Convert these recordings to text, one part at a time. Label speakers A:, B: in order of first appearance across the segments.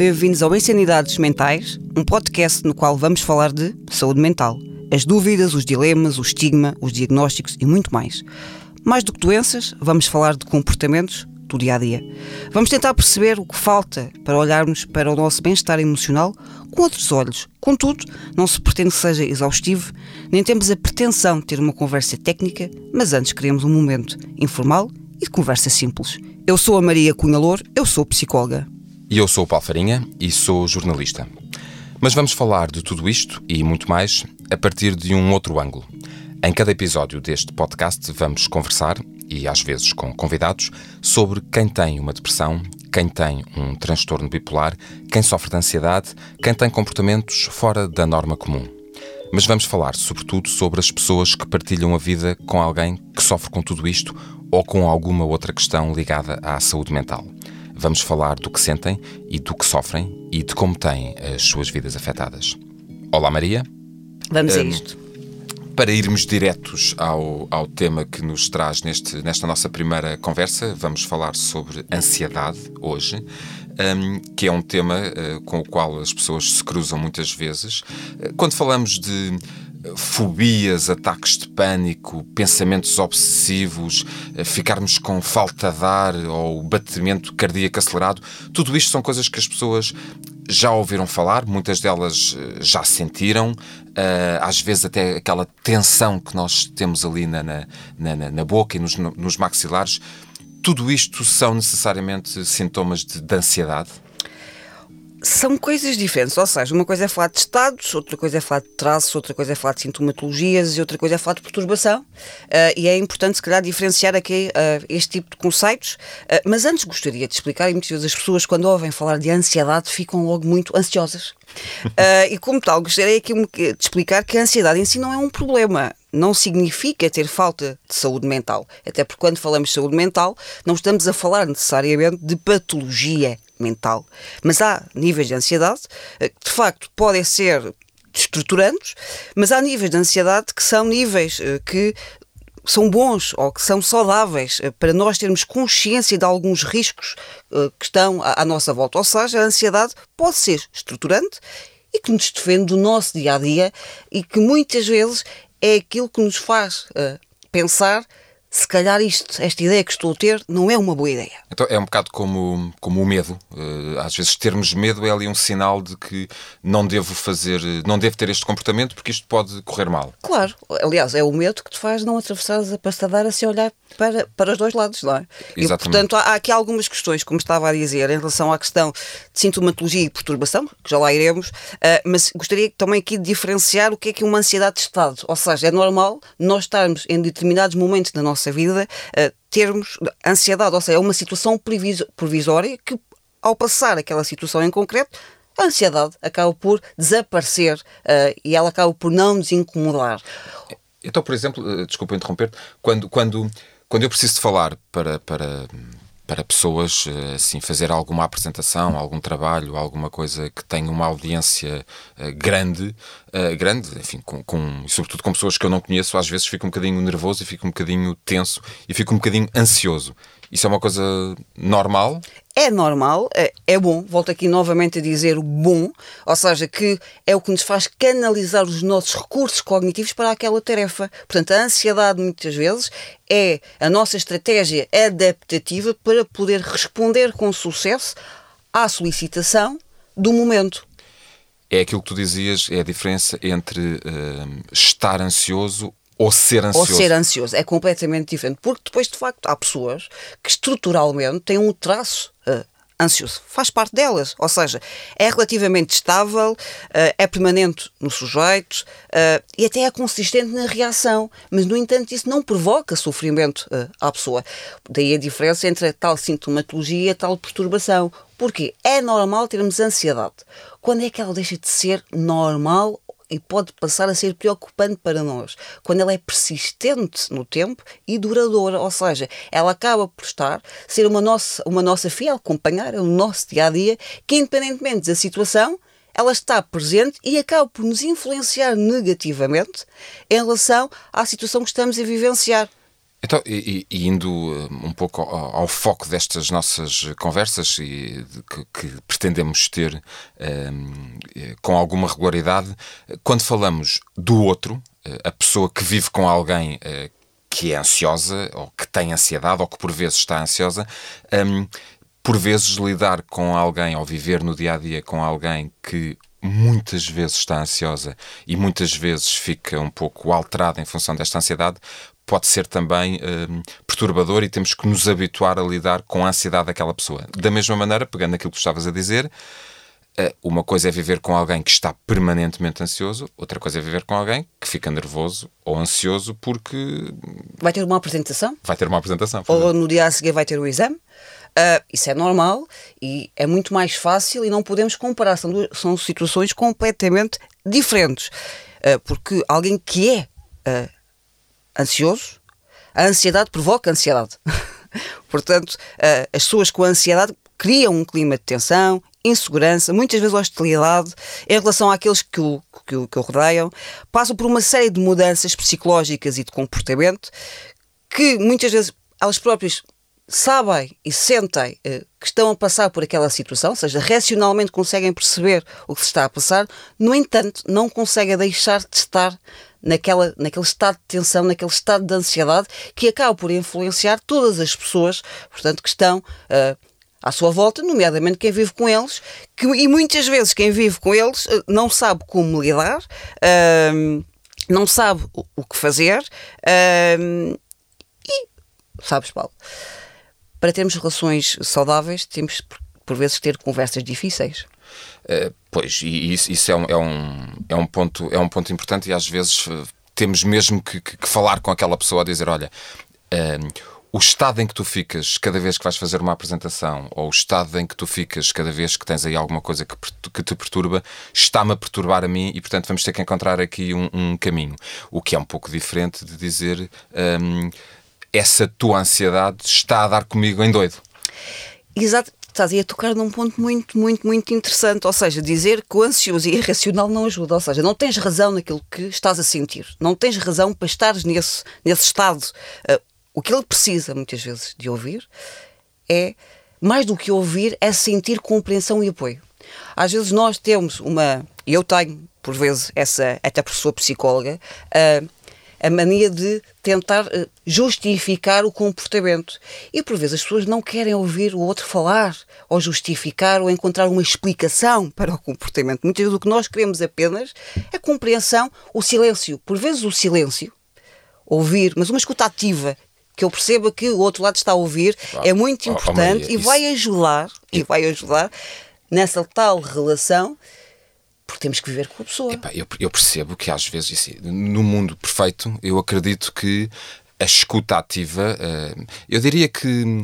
A: Bem-vindos ao Insanidades Mentais, um podcast no qual vamos falar de saúde mental. As dúvidas, os dilemas, o estigma, os diagnósticos e muito mais. Mais do que doenças, vamos falar de comportamentos do dia a dia. Vamos tentar perceber o que falta para olharmos para o nosso bem-estar emocional com outros olhos. Contudo, não se pretende que seja exaustivo, nem temos a pretensão de ter uma conversa técnica, mas antes queremos um momento informal e de conversa simples. Eu sou a Maria Cunha Lour, eu sou psicóloga.
B: E eu sou o Paulo Farinha e sou jornalista. Mas vamos falar de tudo isto e muito mais a partir de um outro ângulo. Em cada episódio deste podcast vamos conversar, e às vezes com convidados, sobre quem tem uma depressão, quem tem um transtorno bipolar, quem sofre de ansiedade, quem tem comportamentos fora da norma comum. Mas vamos falar, sobretudo, sobre as pessoas que partilham a vida com alguém que sofre com tudo isto ou com alguma outra questão ligada à saúde mental. Vamos falar do que sentem e do que sofrem e de como têm as suas vidas afetadas. Olá, Maria.
A: Vamos um, a isto.
B: Para irmos diretos ao, ao tema que nos traz neste, nesta nossa primeira conversa, vamos falar sobre ansiedade hoje. Um, que é um tema uh, com o qual as pessoas se cruzam muitas vezes. Uh, quando falamos de fobias, ataques de pânico, pensamentos obsessivos, eh, ficarmos com falta de ar ou batimento cardíaco acelerado, tudo isto são coisas que as pessoas já ouviram falar, muitas delas eh, já sentiram, eh, às vezes até aquela tensão que nós temos ali na, na, na, na boca e nos, nos maxilares. Tudo isto são necessariamente sintomas de, de ansiedade?
A: São coisas diferentes, ou seja, uma coisa é falar de estados, outra coisa é falar de traços, outra coisa é falar de sintomatologias e outra coisa é falar de perturbação. Uh, e é importante, se calhar, diferenciar aqui uh, este tipo de conceitos. Uh, mas antes gostaria de explicar, e muitas vezes as pessoas, quando ouvem falar de ansiedade, ficam logo muito ansiosas. e como tal, gostaria aqui de explicar que a ansiedade em si não é um problema não significa ter falta de saúde mental. Até porque quando falamos de saúde mental, não estamos a falar necessariamente de patologia mental. Mas há níveis de ansiedade eh, que, de facto, podem ser estruturantes, mas há níveis de ansiedade que são níveis eh, que são bons ou que são saudáveis eh, para nós termos consciência de alguns riscos que estão à nossa volta. Ou seja, a ansiedade pode ser estruturante e que nos defende do nosso dia a dia e que muitas vezes é aquilo que nos faz pensar se calhar isto, esta ideia que estou a ter, não é uma boa ideia.
B: Então é um bocado como, como o medo. Uh, às vezes termos medo é ali um sinal de que não devo fazer, não devo ter este comportamento porque isto pode correr mal.
A: Claro. Aliás, é o medo que te faz não atravessar a passadeira sem olhar para, para os dois lados, não é? Exatamente. E, portanto, há, há aqui algumas questões, como estava a dizer, em relação à questão de sintomatologia e perturbação, que já lá iremos, uh, mas gostaria também aqui de diferenciar o que é que é uma ansiedade de estado. Ou seja, é normal nós estarmos em determinados momentos da nossa nossa vida uh, termos ansiedade, ou seja, é uma situação provisória que, ao passar aquela situação em concreto, a ansiedade acaba por desaparecer uh, e ela acaba por não nos incomodar.
B: Então, por exemplo, eh, desculpa interromper, quando, quando, quando eu preciso de falar para, para para pessoas eh, assim fazer alguma apresentação, algum trabalho, alguma coisa que tenha uma audiência uh, grande, uh, grande, enfim, com, com, sobretudo com pessoas que eu não conheço, às vezes fico um bocadinho nervoso e fico um bocadinho tenso e fico um bocadinho ansioso. Isso é uma coisa normal?
A: É normal, é, bom, volto aqui novamente a dizer o bom, ou seja, que é o que nos faz canalizar os nossos recursos cognitivos para aquela tarefa. Portanto, a ansiedade, muitas vezes, é a nossa estratégia adaptativa para poder responder com sucesso à solicitação do momento.
B: É aquilo que tu dizias, é a diferença entre uh, estar ansioso ou ser ansioso.
A: Ou ser ansioso. É completamente diferente. Porque depois, de facto, há pessoas que estruturalmente têm um traço uh, ansioso. Faz parte delas. Ou seja, é relativamente estável, uh, é permanente no sujeito uh, e até é consistente na reação. Mas, no entanto, isso não provoca sofrimento à pessoa. Daí a diferença entre a tal sintomatologia e a tal perturbação. Porque é normal termos ansiedade. Quando é que ela deixa de ser normal e pode passar a ser preocupante para nós quando ela é persistente no tempo e duradoura, ou seja, ela acaba por estar, ser uma nossa, uma nossa fiel companheira no nosso dia a dia, que independentemente da situação, ela está presente e acaba por nos influenciar negativamente em relação à situação que estamos a vivenciar.
B: Então, e, e, indo uh, um pouco ao, ao, foco destas nossas conversas e que, que pretendemos ter um, eh, com alguma regularidade, quando falamos do outro, eh, a pessoa que vive com alguém que é ansiosa ou que tem ansiedade ou que por vezes está ansiosa, um, por vezes lidar com alguém ou viver no dia a dia com alguém que muitas vezes está ansiosa e muitas vezes fica um pouco alterada em função desta ansiedade, pode ser também uh, perturbador e temos que nos habituar a lidar com a ansiedade daquela pessoa. Da mesma maneira, pegando aquilo que estavas a dizer, uh, uma coisa é viver com alguém que está permanentemente ansioso, outra coisa é viver com alguém que fica nervoso ou ansioso porque.
A: Vai ter uma apresentação?
B: Vai ter uma apresentação.
A: Ou no dia a seguir vai ter o exame. Uh, isso é normal e é muito mais fácil e não podemos comparar. São, duas, são situações completamente diferentes. Uh, porque alguém que é ansioso, a ansiedade provoca ansiedade. Portanto, uh, as pessoas com ansiedade criam um clima de tensão, insegurança, muitas vezes hostilidade em relação àqueles que o, que o, que o rodeiam, passam por uma série de mudanças psicológicas e de comportamento que muitas vezes elas próprias sabem e sentem uh, que estão a passar por aquela situação, ou seja, racionalmente conseguem perceber o que se está a passar, no entanto, não conseguem deixar de estar naquela, naquele estado de tensão, naquele estado de ansiedade que acaba por influenciar todas as pessoas, portanto, que estão uh, à sua volta, nomeadamente quem vive com eles, que, e muitas vezes quem vive com eles uh, não sabe como lidar, uh, não sabe o, o que fazer e, sabes, Paulo, para termos relações saudáveis temos por vezes ter conversas difíceis.
B: Uh, pois, e isso, isso é, um, é, um, é, um ponto, é um ponto importante e às vezes uh, temos mesmo que, que, que, falar com aquela pessoa a dizer: olha. Uh, o estado em que tu ficas cada vez que vais fazer uma apresentação, ou o estado em que tu ficas cada vez que tens aí alguma coisa que, que te perturba, está-me a perturbar a mim e, portanto, vamos ter que encontrar aqui um, um caminho. O que é um pouco diferente de dizer um, essa tua ansiedade está a dar comigo em doido.
A: Exato estás aí a tocar num ponto muito, muito, muito interessante. Ou seja, dizer que o ansioso e irracional não ajuda. Ou seja, não tens razão naquilo que estás a sentir. Não tens razão para estares nesse, nesse estado. Uh, o que ele precisa, muitas vezes, de ouvir é, mais do que ouvir, é sentir compreensão e apoio. Às vezes nós temos uma. Eu tenho, por vezes, essa, até sua psicóloga, uh, a mania de tentar eh, justificar o comportamento. E por vezes as pessoas não querem ouvir o outro falar, ou justificar, ou encontrar uma explicação para o comportamento. Muitas vezes o que nós queremos apenas é compreensão, o silêncio. Por vezes o silêncio, ouvir, mas uma escuta ativa, que eu perceba que o outro lado está a ouvir, é muito importante oh, oh, Maria, e vai ajudar, e vai ajudar nessa tal relação porque temos que viver com a pessoa.
B: Epá, eu, eu, percebo que às vezes, assim, no mundo perfeito, eu acredito que a escuta ativa, uh, eu diria que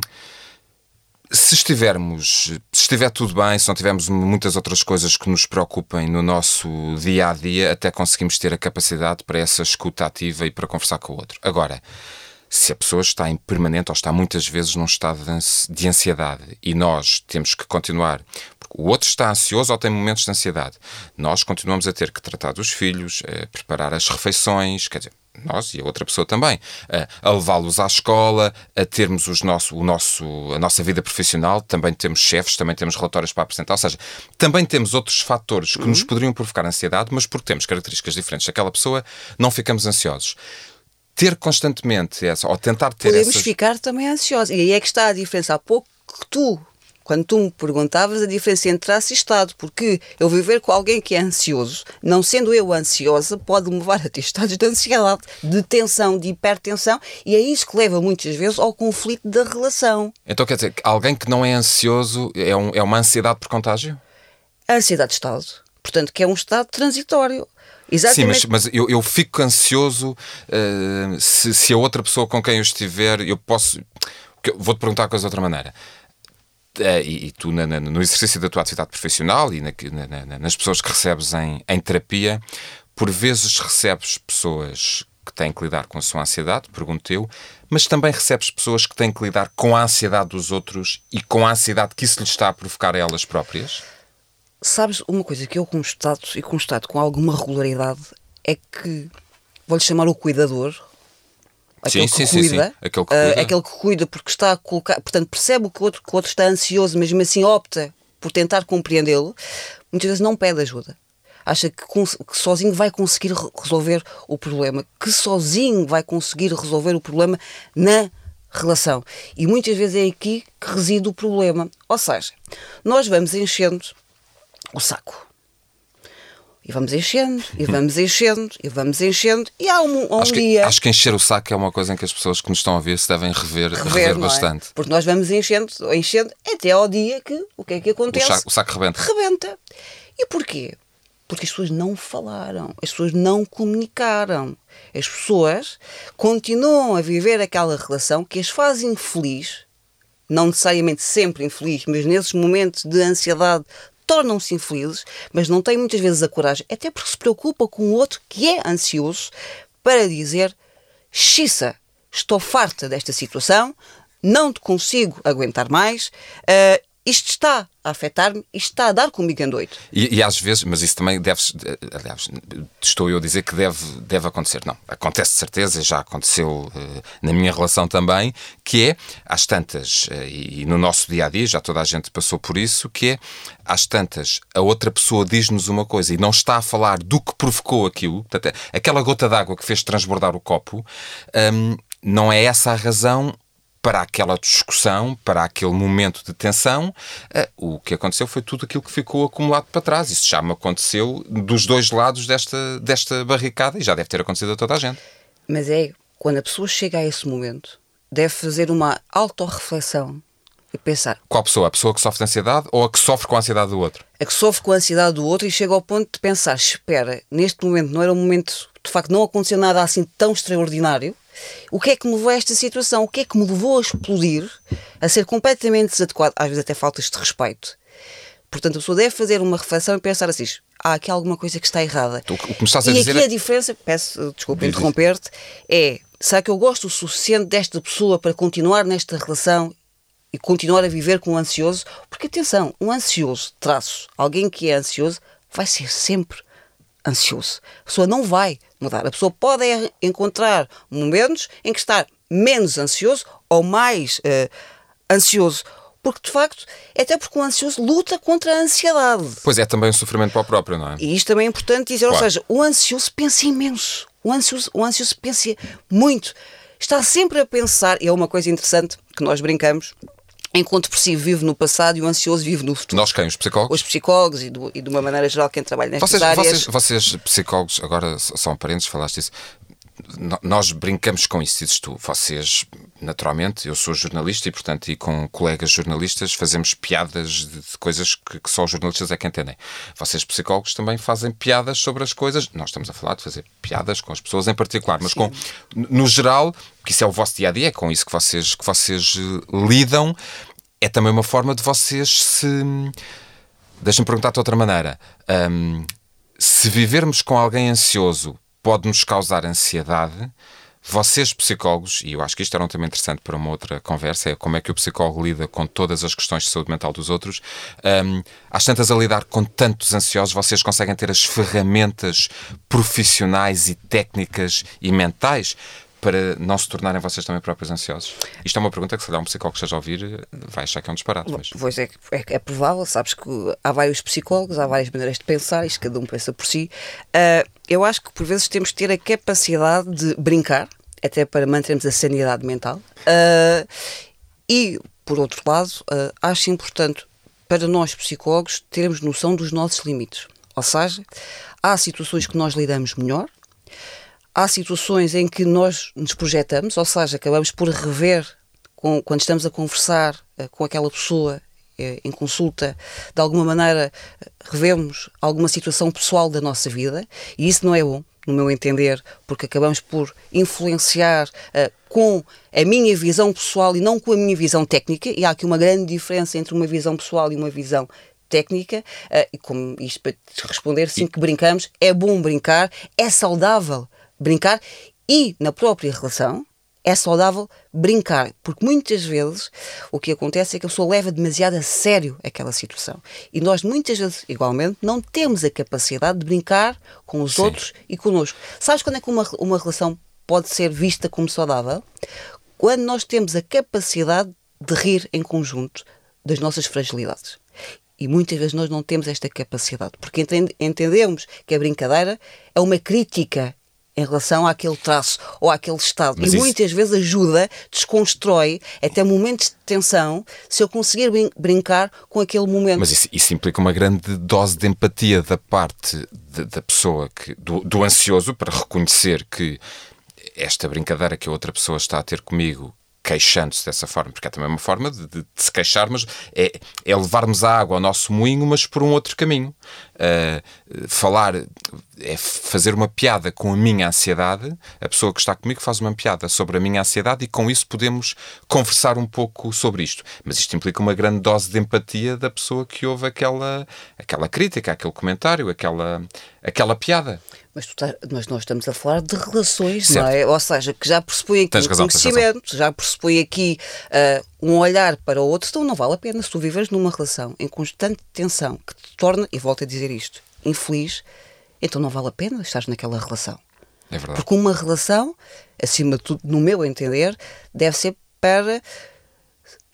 B: se estivermos, se estiver tudo bem, se não tivermos muitas outras coisas que nos preocupem no nosso dia a dia, até conseguimos ter a capacidade para essa escuta ativa e para conversar com o outro. Agora, se a pessoa está em permanente ou está muitas vezes num estado de ansiedade e nós temos que continuar o outro está ansioso ou tem momentos de ansiedade. Nós continuamos a ter que tratar dos filhos, preparar as refeições, quer dizer, nós e a outra pessoa também, a levá-los à escola, a termos os nosso, o nosso, a nossa vida profissional, também temos chefes, também temos relatórios para apresentar, ou seja, também temos outros fatores que uhum. nos poderiam provocar ansiedade, mas porque temos características diferentes daquela pessoa, não ficamos ansiosos ter constantemente essa, ou tentar ter
A: Podemos
B: essas...
A: ficar também ansiosos. E aí é que está a diferença. Há pouco que tu quando tu me perguntavas a diferença entre traço e estado, porque eu viver com alguém que é ansioso, não sendo eu ansiosa, pode me levar a ter estados de ansiedade, de tensão, de hipertensão, e é isso que leva muitas vezes ao conflito da relação.
B: Então quer dizer, alguém que não é ansioso é, um, é uma ansiedade por contágio?
A: A ansiedade de estado. Portanto, que é um estado transitório.
B: Exatamente. Sim, mas, mas eu, eu fico ansioso uh, se, se a outra pessoa com quem eu estiver, eu posso. Vou-te perguntar a coisa de outra maneira. Uh, e, e, tu, na, na, no exercício da tua atividade profissional e na, nas pessoas que recebes em, em terapia, por vezes recebes pessoas que têm que lidar com a sua ansiedade, pergunto eu, mas também recebes pessoas que têm que lidar com a ansiedade dos outros e com a ansiedade que isso lhes está a provocar a elas próprias?
A: Sabes, uma coisa que eu constato e constato com alguma regularidade é que, vou-lhe chamar o cuidador, aquele,
B: sim,
A: que
B: sim,
A: cuida,
B: sim. Aquele que cuida.
A: aquele que cuida porque está a colocar, portanto, percebe o que o outro, que o outro está ansioso, mas mesmo assim opta por tentar compreendê-lo, muitas vezes não pede ajuda. Acha que, que sozinho vai conseguir re- resolver o problema, que sozinho vai conseguir resolver o problema na relação. E muitas vezes é aqui que reside o problema. Ou seja, nós vamos enchendo o saco. E vamos enchendo, e vamos enchendo, e vamos enchendo, e há um, há um
B: Acho que,
A: dia.
B: acho que encher o saco é uma coisa em que as pessoas que nos estão a ver se devem rever, rever,
A: rever, é?
B: bastante.
A: Porque nós vamos enchendo, enchendo, até ao dia que o que é que
B: O
A: acontece?
B: saco, o saco rebenta.
A: Rebenta. E porquê? Porque as pessoas não falaram, as pessoas não comunicaram. As pessoas continuam a viver aquela relação que as faz infeliz, não necessariamente sempre infeliz, mas nesses momentos de ansiedade tornam-se infelizes, mas não têm muitas vezes a coragem, até porque se preocupa com o outro que é ansioso, para dizer: Xissa, estou farta desta situação, não te consigo aguentar mais, ah, isto está a afetar-me, isto está a dar comigo em.
B: E, e às vezes, mas isso também deve, aliás, estou eu a dizer que deve, deve acontecer. Não, acontece de certeza, já aconteceu eh, na minha relação também, que é, às tantas, eh, e, no nosso dia a dia, já toda a gente passou por isso, que é, às tantas, a outra pessoa diz-nos uma coisa e não está a falar do que provocou aquilo, portanto, aquela gota d'água que fez transbordar o copo, hum, não é essa a razão para aquela discussão, para aquele momento de tensão, eh, o que aconteceu foi tudo aquilo que ficou acumulado para trás. Isso já me aconteceu dos dois lados desta, desta barricada e já deve ter acontecido a toda a gente.
A: Mas é quando a pessoa chega a esse momento, deve fazer uma autorreflexão e pensar:
B: Qual pessoa? A pessoa que sofre de ansiedade ou a que sofre com a ansiedade do outro?
A: a que sofre com a ansiedade do outro e chega ao ponto de pensar: espera, neste momento não era um momento, de facto, não aconteceu nada assim tão extraordinário. O que é que me levou a esta situação? O que é que me levou a explodir, a ser completamente desadequado? Às vezes até faltas de respeito. Portanto, a pessoa deve fazer uma reflexão e pensar assim: há aqui alguma coisa que está errada.
B: O que- o que a
A: e
B: dizer
A: aqui
B: é-
A: a diferença, peço desculpa interromper-te, é: será que eu gosto o suficiente desta pessoa para continuar nesta relação e continuar a viver com um ansioso? Porque atenção, um ansioso, traço, alguém que é ansioso, vai ser sempre ansioso. A pessoa não vai mudar. A pessoa pode encontrar momentos em que está menos ansioso ou mais eh, ansioso. Porque, de facto, é até porque o ansioso luta contra a ansiedade.
B: Pois é, também um sofrimento para o próprio, não é?
A: E isto também é importante dizer, ou
B: Claro.
A: seja, o ansioso pensa imenso. O ansioso, o ansioso pensa muito. Está sempre a pensar, e é uma coisa interessante que nós brincamos, enquanto por si vive no passado e o ansioso vive no futuro.
B: Nós quem? Os psicólogos?
A: Os psicólogos e, do- e de uma maneira geral quem trabalha nestas
B: Vocês,
A: áreas.
B: vocês, vocês, psicólogos, agora são parentes, falaste isso. Nós brincamos com isso, dizes tu. Vocês, naturalmente, eu sou jornalista e, portanto, e com colegas jornalistas fazemos piadas de, de coisas que, que só os jornalistas é que entendem. Vocês, psicólogos, também fazem piadas sobre as coisas. Nós estamos a falar de fazer piadas com as pessoas em particular, mas com, no geral, que isso é o vosso dia a dia, é com isso que vocês, que vocês eh, lidam. É também uma forma de vocês se. Deixa-me perguntar de outra maneira. Hum, se vivermos com alguém ansioso pode nos causar ansiedade, vocês, psicólogos, e eu acho que isto era um tema interessante para uma outra conversa, é como é que o psicólogo lida com todas as questões de saúde mental dos outros. hum, às tantas, a lidar com tantos ansiosos, vocês conseguem ter as ferramentas profissionais e técnicas e mentais para não se tornarem vocês também próprios ansiosos? Isto é uma pergunta que, se calhar, um psicólogo que esteja a ouvir vai achar que é um disparate. Mas...
A: Pois é, é, é provável, sabes que há vários psicólogos, há várias maneiras de pensar, isto cada um pensa por si. Ah, eu acho que por vezes temos que ter a capacidade de brincar, até para mantermos a sanidade mental. Ah, e, por outro lado, ah, acho importante para nós psicólogos termos noção dos nossos limites. Ou seja, há situações que nós lidamos melhor, há situações em que nós nos projetamos, ou seja, acabamos por rever com- quando estamos a conversar eh, com aquela pessoa em consulta, de alguma maneira eh, revemos alguma situação pessoal da nossa vida e isso não é bom, no meu entender, porque acabamos por influenciar eh, com a minha visão pessoal e não com a minha visão técnica, e há aqui uma grande diferença entre uma visão pessoal e uma visão técnica, eh, e como isto para te responder, sim que brincamos, é bom brincar, é saudável brincar e na própria relação é saudável brincar, porque muitas vezes o que acontece é que a pessoa leva demasiado a sério aquela situação. E nós muitas vezes, igualmente, não temos a capacidade de brincar com os
B: Sim.
A: outros e connosco. Sabes quando é que uma, uma relação pode ser vista como saudável quando nós temos a capacidade de rir em conjunto das nossas fragilidades. E muitas vezes nós não temos esta capacidade, porque entendemos que a brincadeira é uma crítica em relação àquele traço ou àquele estado. Mas e isso... muitas vezes ajuda, desconstrói até momentos de tensão se eu conseguir brin brincar com aquele momento.
B: Mas isso, isso, implica uma grande dose de empatia da parte de, da pessoa, que, do, do ansioso, para reconhecer que esta brincadeira que a outra pessoa está a ter comigo queixando-se dessa forma, porque é também uma forma de, de, de se queixar, mas é, é, levarmos a água ao nosso moinho, mas por um outro caminho. Uh, falar, é fazer uma piada com a minha ansiedade, a pessoa que está comigo faz uma piada sobre a minha ansiedade e com isso podemos conversar um pouco sobre isto. Mas isto implica uma grande dose de empatia da pessoa que ouve aquela, aquela crítica, aquele comentário, aquela, aquela piada.
A: Mas, tá, mas, nós estamos a falar de relações, certo. não é? Ou seja, que já pressupõe aqui tens um razão, conhecimento, já pressupõe aqui uh, um olhar para o outro, então não vale a pena se tu viveres numa relação em constante tensão que te torna, e volto a dizer isto, infeliz, então não vale a pena estar naquela relação.
B: É verdade.
A: Porque uma relação, acima de tudo, no meu entender, deve ser para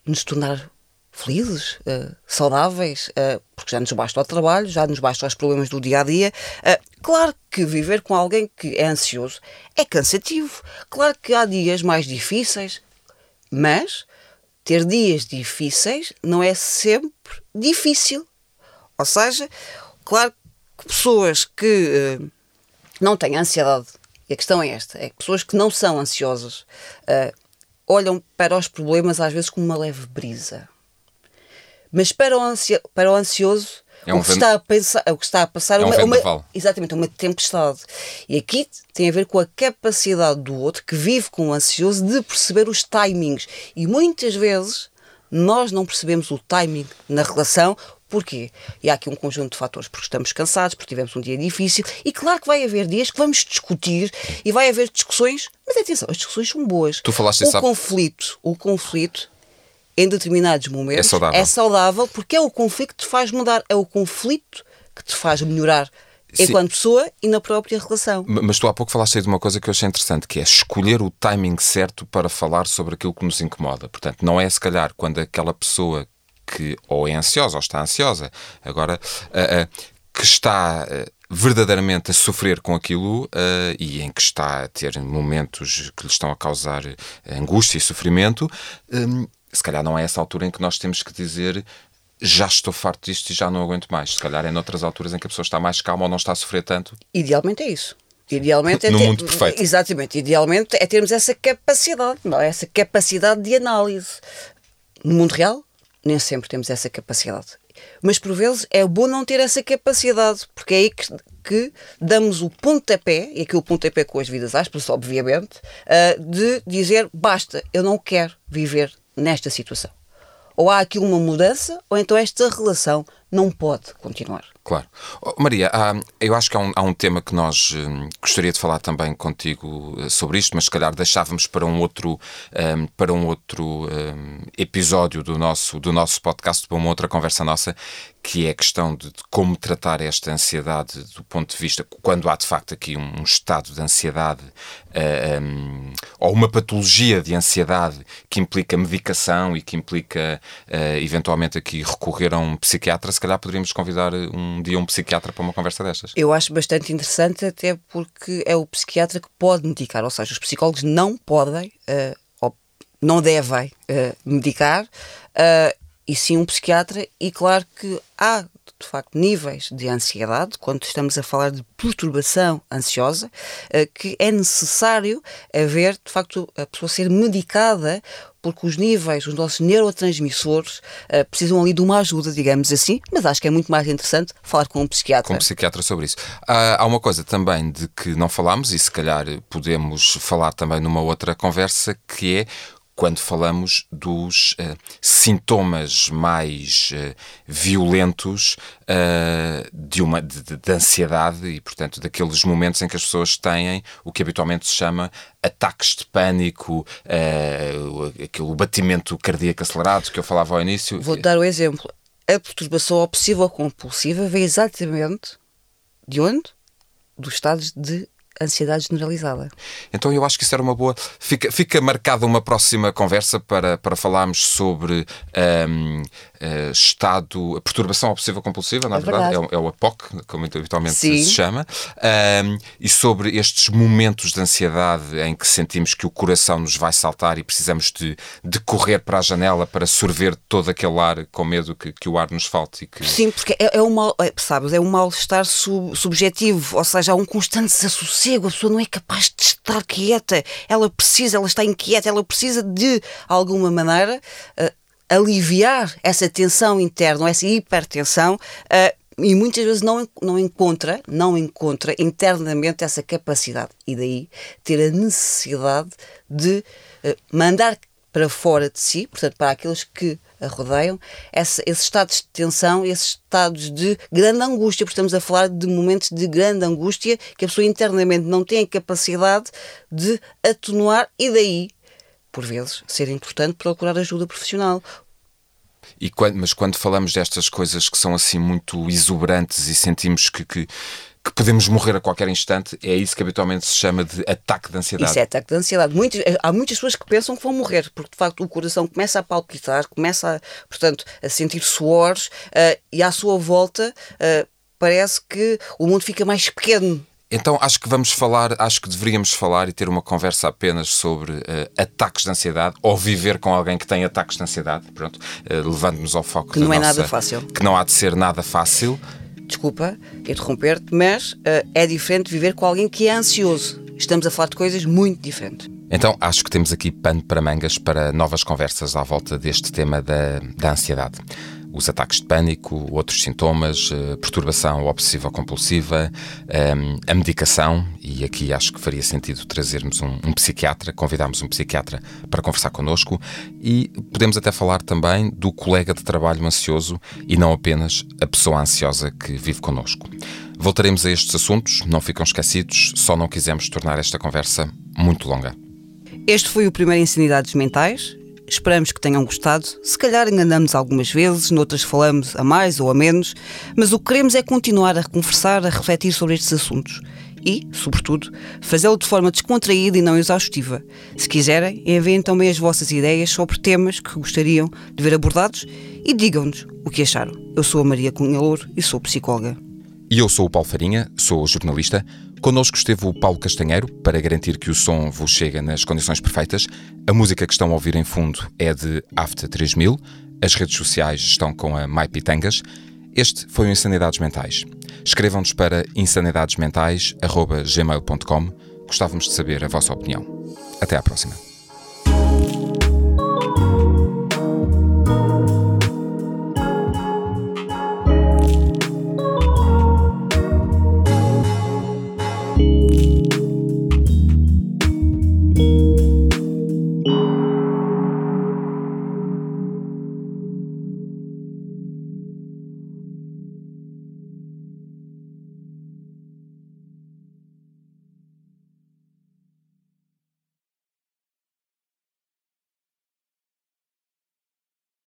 A: nos tornar felizes, uh, saudáveis, uh, porque já nos basta o trabalho, já nos basta os problemas do dia a dia. Uh, claro que viver com alguém que é ansioso é cansativo. Claro que há dias mais difíceis, mas ter dias difíceis não é sempre difícil. Ou seja, claro que pessoas que não têm ansiedade, e a questão é esta, é que pessoas que não são ansiosas olham para os problemas às vezes com uma leve brisa mas para o, para o ansioso, é um o, que está a pensar, o que está a passar
B: é
A: uma,
B: um
A: uma, exatamente uma tempestade. E aqui tem a ver com a capacidade do outro que vive com o ansioso de perceber os timings. E muitas vezes nós não percebemos o timing na relação. Porquê? E há aqui um conjunto de fatores, porque estamos cansados, porque tivemos um dia difícil, e claro que vai haver dias que vamos discutir e vai haver discussões, mas atenção, as discussões são boas.
B: Tu falaste
A: o conflito, o conflito em determinados momentos, é saudável. é saudável porque é o conflito que te faz mudar, é o conflito que te faz melhorar. Sim. enquanto pessoa e na própria relação.
B: Mas tu há pouco falaste aí de uma coisa que eu achei interessante, que é escolher o timing certo para falar sobre aquilo que nos incomoda. Portanto, não é se calhar quando aquela pessoa que ou é ansiosa ou está ansiosa, agora, uh, uh, que está uh, verdadeiramente a sofrer com aquilo e em que está a ter momentos que lhe estão a causar angústia e sofrimento se calhar não é essa altura em que nós temos que dizer já estou farto disto e já não aguento mais. Se calhar é noutras alturas em que a pessoa está mais calma ou não está a sofrer tanto.
A: Idealmente é isso. Idealmente é
B: no ter... mundo perfeito.
A: Exatamente. Idealmente é termos essa capacidade, não é? essa capacidade de análise. No mundo real, nem sempre temos essa capacidade. Mas por vezes é bom não ter essa capacidade, porque é aí que, que damos o pontapé, e aqui o pontapé com as vidas aspas, obviamente, uh, de dizer basta, eu não quero viver nesta situação. Ou há aqui uma mudança, ou então esta relação não pode continuar.
B: Claro. Oh, Maria, há, eu acho que há um, há um tema que nós hum, gostaria de falar também contigo uh, sobre isto, mas se calhar deixávamos para um outro, um, para um outro um, episódio do nosso, do nosso podcast, para uma outra conversa nossa, que é a questão de, de, como tratar esta ansiedade do ponto de vista, quando há de facto aqui um, um estado de ansiedade uh, um, ou uma patologia de ansiedade que implica medicação e que implica uh, eventualmente aqui recorrer a um psiquiatra, se calhar poderíamos convidar um dia um psiquiatra para uma conversa destas.
A: Eu acho bastante interessante, até porque é o psiquiatra que pode medicar, ou seja, os psicólogos não podem uh, ou não devem medicar e sim um psiquiatra, e claro que há de facto níveis de ansiedade, quando estamos a falar de perturbação ansiosa, eh, que é necessário haver de facto a pessoa ser medicada porque os níveis, os nossos neurotransmissores uh, precisam ali de uma ajuda, digamos assim, mas acho que é muito mais interessante falar com um psiquiatra.
B: Com um psiquiatra sobre isso. Há, há uma coisa também de que não falámos e se calhar podemos falar também numa outra conversa, que é quando falamos dos uh, sintomas mais uh, violentos uh, de uma de, de, ansiedade e, portanto, daqueles momentos em que as pessoas têm o que habitualmente se chama ataques de pânico, aquele batimento cardíaco acelerado que eu falava ao início.
A: Vou dar o exemplo. A perturbação obsessiva compulsiva vem exatamente de onde? Dos estados de ansiedade generalizada.
B: Então eu acho que isso era uma boa. Fica, fica marcada uma próxima conversa para, para falarmos sobre um, uh, eh, estado, perturbação obsessiva compulsiva, na é verdade, verdade. É, é, o APOC, como habitualmente Sim. se chama, um, e sobre estes momentos de ansiedade em que sentimos que o coração nos vai saltar e precisamos de, de correr para a janela para sorver todo aquele ar com medo que, que o ar nos falte. Que...
A: Sim, porque é, é um mal, é, sabes, é um mal-estar sub, subjetivo, ou seja, há um constante desassossego, a pessoa não é capaz de estar quieta, ela precisa, ela está inquieta, ela precisa de alguma maneira. Uh, aliviar essa tensão interna, essa hipertensão, uh, e muitas vezes não, não encontra, não encontra internamente essa capacidade. E daí ter a necessidade de uh, mandar para fora de si, portanto, para aqueles que a rodeiam, esse, esses estados de tensão, esses estados de grande angústia, porque estamos a falar de momentos de grande angústia que a pessoa internamente não tem a capacidade de atenuar e daí por vezes, ser importante procurar ajuda profissional.
B: E quando, mas quando falamos destas coisas que são assim muito exuberantes e sentimos que, que, que, podemos morrer a qualquer instante, é isso que habitualmente se chama de ataque de ansiedade.
A: Isso é ataque de ansiedade. Muitos, há muitas pessoas que pensam que vão morrer, porque de facto o coração começa a palpitar, começa, a, portanto, a sentir suores uh, e à sua volta uh, parece que o mundo fica mais pequeno
B: então acho que vamos falar, acho que deveríamos falar e ter uma conversa apenas sobre uh, ataques de ansiedade ou viver com alguém que tem ataques de ansiedade, pronto, uh, levando-nos ao foco
A: que não é nossa, nada fácil,
B: que não há de ser nada fácil.
A: Desculpa interromper-te, mas uh, é diferente viver com alguém que é ansioso. Estamos a falar de coisas muito diferentes.
B: Então acho que temos aqui pano para mangas para novas conversas à volta deste tema da, da ansiedade os ataques de pânico, outros sintomas, eh, perturbação obsessiva-compulsiva, ehm, a medicação, e aqui acho que faria sentido trazermos um, um, psiquiatra, convidarmos um psiquiatra para conversar connosco e podemos até falar também do colega de trabalho ansioso e não apenas a pessoa ansiosa que vive connosco. Voltaremos a estes assuntos, não ficam esquecidos, só não quisemos tornar esta conversa muito longa.
A: Este foi o primeiro Insanidades Mentais. Esperamos que tenham gostado. Se calhar enganamos algumas vezes, noutras falamos a mais ou a menos, mas o que queremos é continuar a conversar, a refletir sobre estes assuntos e, sobretudo, fazê-lo de forma descontraída e não exaustiva. Se quiserem, enviem também as vossas ideias sobre temas que gostariam de ver abordados e digam-nos o que acharam. Eu sou a Maria Cunha Louro e sou psicóloga.
B: E eu sou o Paulo Farinha, sou jornalista. Connosco esteve o Paulo Castanheiro, para garantir que o som vos chega nas condições perfeitas. A música que estão a ouvir em fundo é de After 3000. As redes sociais estão com a Maipitangas. Este foi o Insanidades Mentais. Escrevam-nos para insanidadesmentais.gmail.com. Gostávamos de saber a vossa opinião. Até à próxima.